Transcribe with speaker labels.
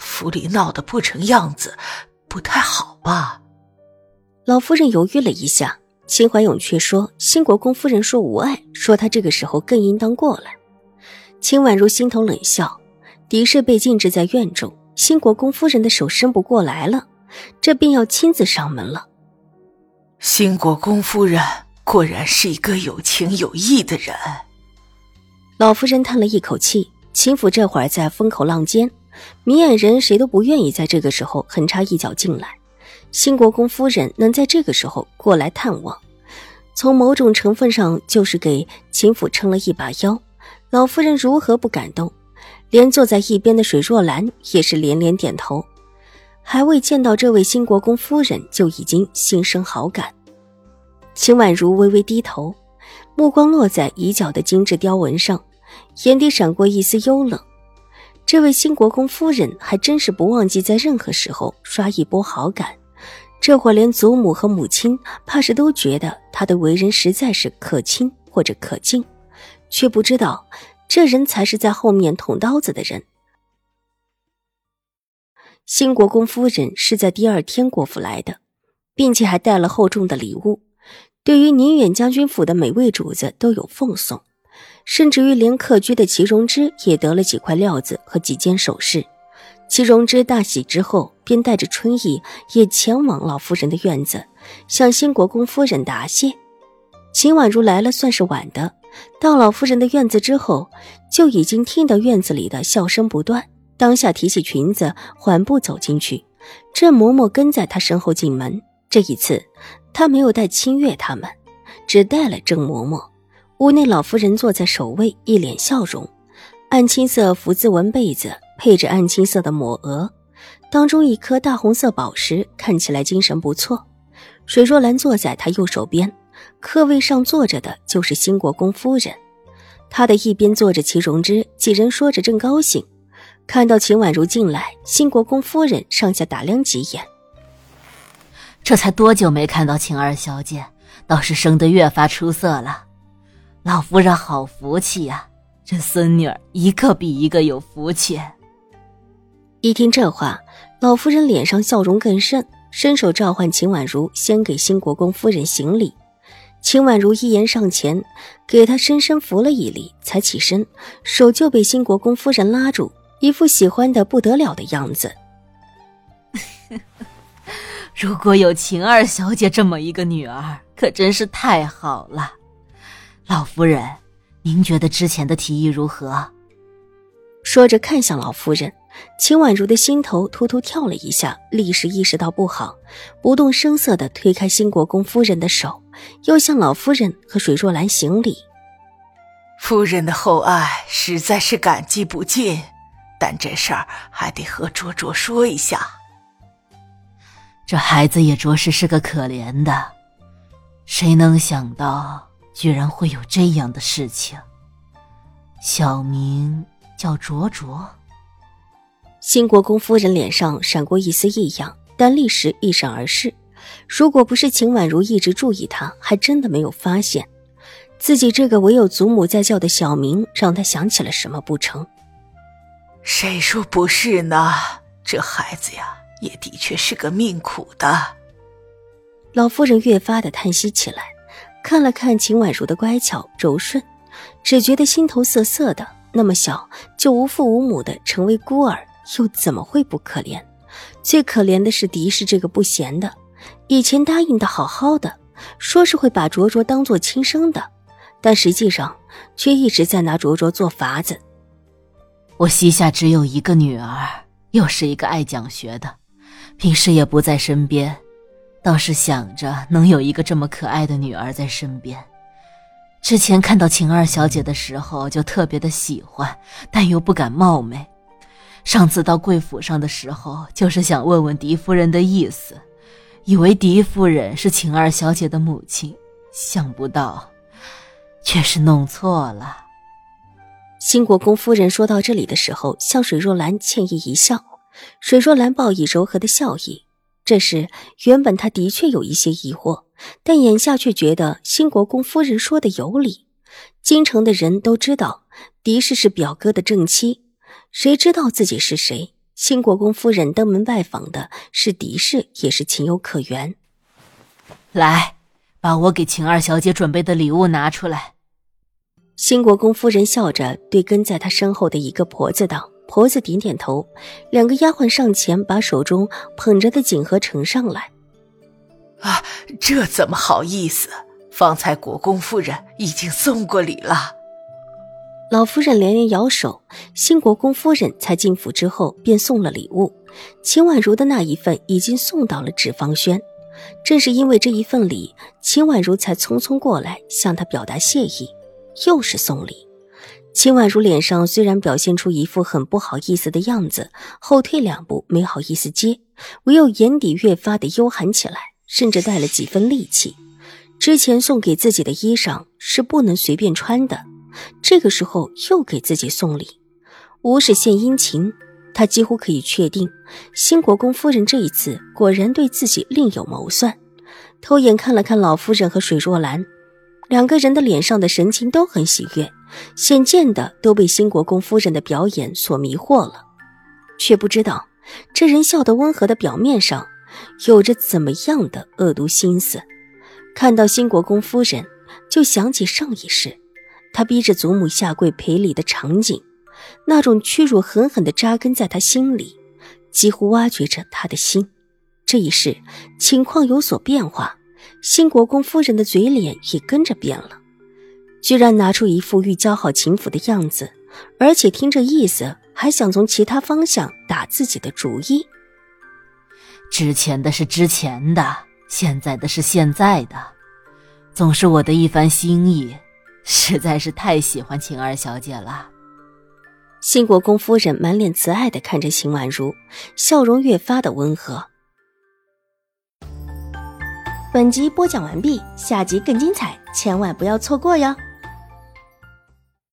Speaker 1: 府里闹得不成样子，不太好吧？
Speaker 2: 老夫人犹豫了一下，秦怀勇却说：“新国公夫人说无碍，说他这个时候更应当过来。”秦婉如心头冷笑，狄氏被禁制在院中，新国公夫人的手伸不过来了，这便要亲自上门了。
Speaker 1: 新国公夫人果然是一个有情有义的人。
Speaker 2: 老夫人叹了一口气，秦府这会儿在风口浪尖。明眼人谁都不愿意在这个时候横插一脚进来。新国公夫人能在这个时候过来探望，从某种成分上就是给秦府撑了一把腰。老夫人如何不感动？连坐在一边的水若兰也是连连点头。还未见到这位新国公夫人，就已经心生好感。秦婉如微微低头，目光落在椅角的精致雕纹上，眼底闪过一丝幽冷。这位新国公夫人还真是不忘记在任何时候刷一波好感，这会连祖母和母亲怕是都觉得她的为人实在是可亲或者可敬，却不知道这人才是在后面捅刀子的人。新国公夫人是在第二天过府来的，并且还带了厚重的礼物，对于宁远将军府的每位主子都有奉送。甚至于连客居的祁荣之也得了几块料子和几件首饰。祁荣之大喜之后，便带着春意也前往老夫人的院子，向新国公夫人答谢。秦婉如来了算是晚的，到老夫人的院子之后，就已经听到院子里的笑声不断。当下提起裙子，缓步走进去。郑嬷嬷跟在她身后进门。这一次，她没有带清月他们，只带了郑嬷嬷。屋内老夫人坐在首位，一脸笑容，暗青色福字纹被子配着暗青色的抹额，当中一颗大红色宝石看起来精神不错。水若兰坐在她右手边，客位上坐着的就是新国公夫人，她的一边坐着齐荣之，几人说着正高兴，看到秦婉如进来，新国公夫人上下打量几眼，
Speaker 3: 这才多久没看到秦二小姐，倒是生得越发出色了。老夫人好福气呀，这孙女儿一个比一个有福气。
Speaker 2: 一听这话，老夫人脸上笑容更甚，伸手召唤秦婉如，先给新国公夫人行礼。秦婉如一言上前，给她深深扶了一礼，才起身，手就被新国公夫人拉住，一副喜欢的不得了的样子。
Speaker 3: 如果有秦二小姐这么一个女儿，可真是太好了。老夫人，您觉得之前的提议如何？
Speaker 2: 说着看向老夫人，秦婉如的心头突突跳了一下，立时意识到不好，不动声色的推开新国公夫人的手，又向老夫人和水若兰行礼。
Speaker 1: 夫人的厚爱实在是感激不尽，但这事儿还得和卓卓说一下。
Speaker 3: 这孩子也着实是个可怜的，谁能想到？居然会有这样的事情。小名叫卓卓。
Speaker 2: 新国公夫人脸上闪过一丝异样，但立时一闪而逝。如果不是秦婉如一直注意她，还真的没有发现自己这个唯有祖母在叫的小名让她想起了什么不成？
Speaker 1: 谁说不是呢？这孩子呀，也的确是个命苦的。
Speaker 2: 老夫人越发的叹息起来。看了看秦婉如的乖巧柔顺，只觉得心头涩涩的。那么小就无父无母的成为孤儿，又怎么会不可怜？最可怜的是狄氏这个不贤的，以前答应的好好的，说是会把卓卓当做亲生的，但实际上却一直在拿卓卓做法子。
Speaker 3: 我膝下只有一个女儿，又是一个爱讲学的，平时也不在身边。倒是想着能有一个这么可爱的女儿在身边。之前看到秦二小姐的时候，就特别的喜欢，但又不敢冒昧。上次到贵府上的时候，就是想问问狄夫人的意思，以为狄夫人是晴儿小姐的母亲，想不到，却是弄错了。
Speaker 2: 新国公夫人说到这里的时候，向水若兰歉意一笑，水若兰报以柔和的笑意。这时，原本他的确有一些疑惑，但眼下却觉得新国公夫人说的有理。京城的人都知道狄氏是表哥的正妻，谁知道自己是谁？新国公夫人登门拜访的是狄氏，也是情有可原。
Speaker 3: 来，把我给晴二小姐准备的礼物拿出来。
Speaker 2: 新国公夫人笑着对跟在她身后的一个婆子道。婆子点点头，两个丫鬟上前把手中捧着的锦盒呈上来。
Speaker 1: 啊，这怎么好意思？方才国公夫人已经送过礼了。
Speaker 2: 老夫人连连摇手。新国公夫人才进府之后便送了礼物，秦婉如的那一份已经送到了芷芳轩。正是因为这一份礼，秦婉如才匆匆过来向他表达谢意。又是送礼。秦婉如脸上虽然表现出一副很不好意思的样子，后退两步没好意思接，唯有眼底越发的幽寒起来，甚至带了几分戾气。之前送给自己的衣裳是不能随便穿的，这个时候又给自己送礼，无事献殷勤。他几乎可以确定，新国公夫人这一次果然对自己另有谋算。偷眼看了看老夫人和水若兰，两个人的脸上的神情都很喜悦。显见的都被新国公夫人的表演所迷惑了，却不知道这人笑得温和的表面上有着怎么样的恶毒心思。看到新国公夫人，就想起上一世他逼着祖母下跪赔礼的场景，那种屈辱狠狠地扎根在他心里，几乎挖掘着他的心。这一世情况有所变化，新国公夫人的嘴脸也跟着变了。居然拿出一副欲交好秦府的样子，而且听这意思，还想从其他方向打自己的主意。
Speaker 3: 之前的是之前的，现在的是现在的，总是我的一番心意，实在是太喜欢晴儿小姐了。
Speaker 2: 新国公夫人满脸慈爱的看着秦婉如，笑容越发的温和。
Speaker 4: 本集播讲完毕，下集更精彩，千万不要错过哟。